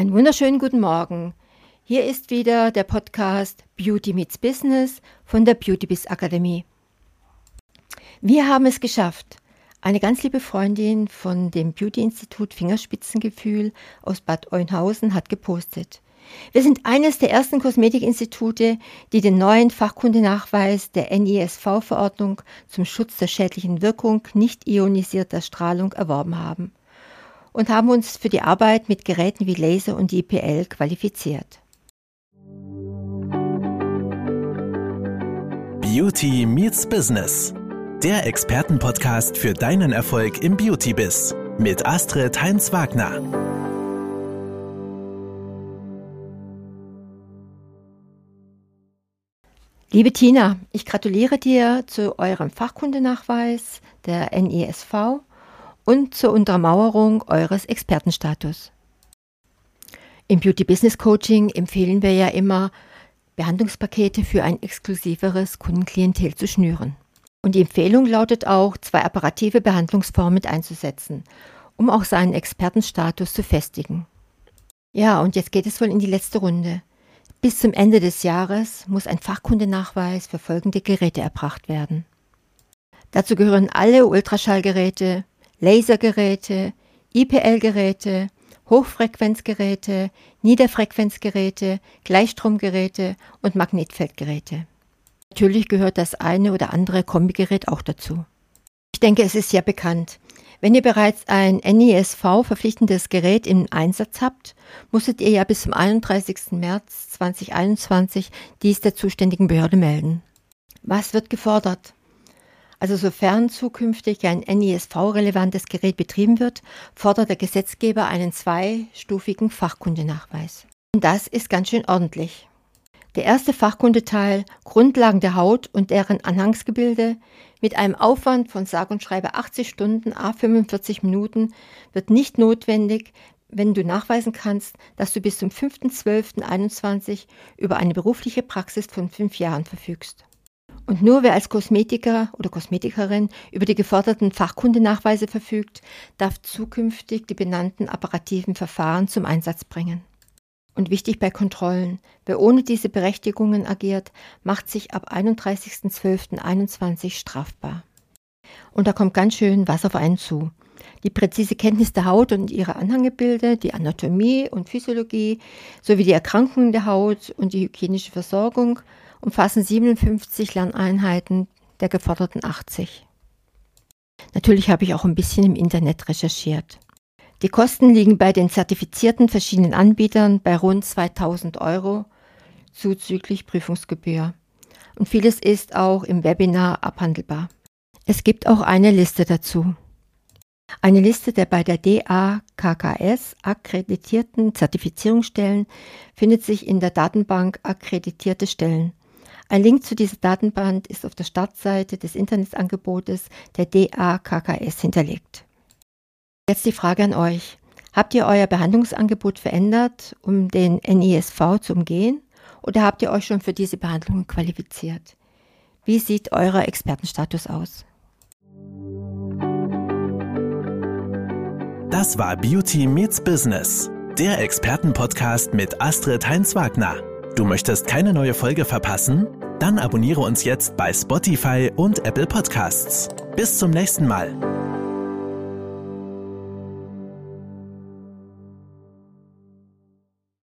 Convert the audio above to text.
Einen wunderschönen guten Morgen. Hier ist wieder der Podcast Beauty Meets Business von der Beauty Biz Akademie. Wir haben es geschafft. Eine ganz liebe Freundin von dem Beauty Institut Fingerspitzengefühl aus Bad Oeynhausen hat gepostet. Wir sind eines der ersten Kosmetikinstitute, die den neuen Fachkundenachweis der NISV-Verordnung zum Schutz der schädlichen Wirkung nicht ionisierter Strahlung erworben haben und haben uns für die Arbeit mit Geräten wie Laser und IPL qualifiziert. Beauty meets Business. Der Expertenpodcast für deinen Erfolg im Beauty-Biz mit Astrid Heinz-Wagner. Liebe Tina, ich gratuliere dir zu eurem Fachkundenachweis der NISV und zur Untermauerung eures Expertenstatus. Im Beauty Business Coaching empfehlen wir ja immer, Behandlungspakete für ein exklusiveres Kundenklientel zu schnüren. Und die Empfehlung lautet auch, zwei apparative Behandlungsformen mit einzusetzen, um auch seinen Expertenstatus zu festigen. Ja, und jetzt geht es wohl in die letzte Runde. Bis zum Ende des Jahres muss ein Fachkundenachweis für folgende Geräte erbracht werden. Dazu gehören alle Ultraschallgeräte, Lasergeräte, IPL-Geräte, Hochfrequenzgeräte, Niederfrequenzgeräte, Gleichstromgeräte und Magnetfeldgeräte. Natürlich gehört das eine oder andere Kombigerät auch dazu. Ich denke, es ist ja bekannt. Wenn ihr bereits ein NISV verpflichtendes Gerät im Einsatz habt, musstet ihr ja bis zum 31. März 2021 dies der zuständigen Behörde melden. Was wird gefordert? Also sofern zukünftig ein NISV-relevantes Gerät betrieben wird, fordert der Gesetzgeber einen zweistufigen Fachkundenachweis. Und das ist ganz schön ordentlich. Der erste Fachkundeteil Grundlagen der Haut und deren Anhangsgebilde mit einem Aufwand von sag und schreibe 80 Stunden a 45 Minuten wird nicht notwendig, wenn du nachweisen kannst, dass du bis zum 5.12.21 über eine berufliche Praxis von fünf Jahren verfügst. Und nur wer als Kosmetiker oder Kosmetikerin über die geforderten Fachkundenachweise verfügt, darf zukünftig die benannten apparativen Verfahren zum Einsatz bringen. Und wichtig bei Kontrollen, wer ohne diese Berechtigungen agiert, macht sich ab 31.12.21 strafbar. Und da kommt ganz schön was auf einen zu. Die präzise Kenntnis der Haut und ihrer Anhängebilder, die Anatomie und Physiologie sowie die Erkrankungen der Haut und die hygienische Versorgung umfassen 57 Lerneinheiten der geforderten 80. Natürlich habe ich auch ein bisschen im Internet recherchiert. Die Kosten liegen bei den zertifizierten verschiedenen Anbietern bei rund 2000 Euro zuzüglich Prüfungsgebühr. Und vieles ist auch im Webinar abhandelbar. Es gibt auch eine Liste dazu. Eine Liste der bei der DAKKS akkreditierten Zertifizierungsstellen findet sich in der Datenbank Akkreditierte Stellen. Ein Link zu dieser Datenbank ist auf der Startseite des Internetangebotes der DAKKS hinterlegt. Jetzt die Frage an euch. Habt ihr euer Behandlungsangebot verändert, um den NISV zu umgehen? Oder habt ihr euch schon für diese Behandlung qualifiziert? Wie sieht euer Expertenstatus aus? Das war Beauty Meets Business, der Expertenpodcast mit Astrid Heinz-Wagner. Du möchtest keine neue Folge verpassen? Dann abonniere uns jetzt bei Spotify und Apple Podcasts. Bis zum nächsten Mal.